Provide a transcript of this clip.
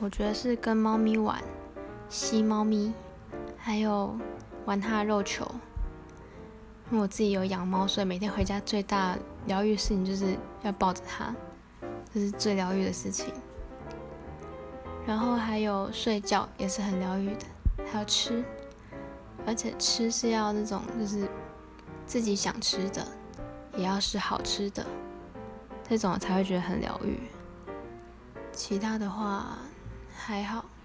我觉得是跟猫咪玩，吸猫咪，还有玩它的肉球。因为我自己有养猫，所以每天回家最大疗愈事情就是要抱着它，这是最疗愈的事情。然后还有睡觉也是很疗愈的，还有吃，而且吃是要那种就是自己想吃的，也要是好吃的，这种才会觉得很疗愈。其他的话还好。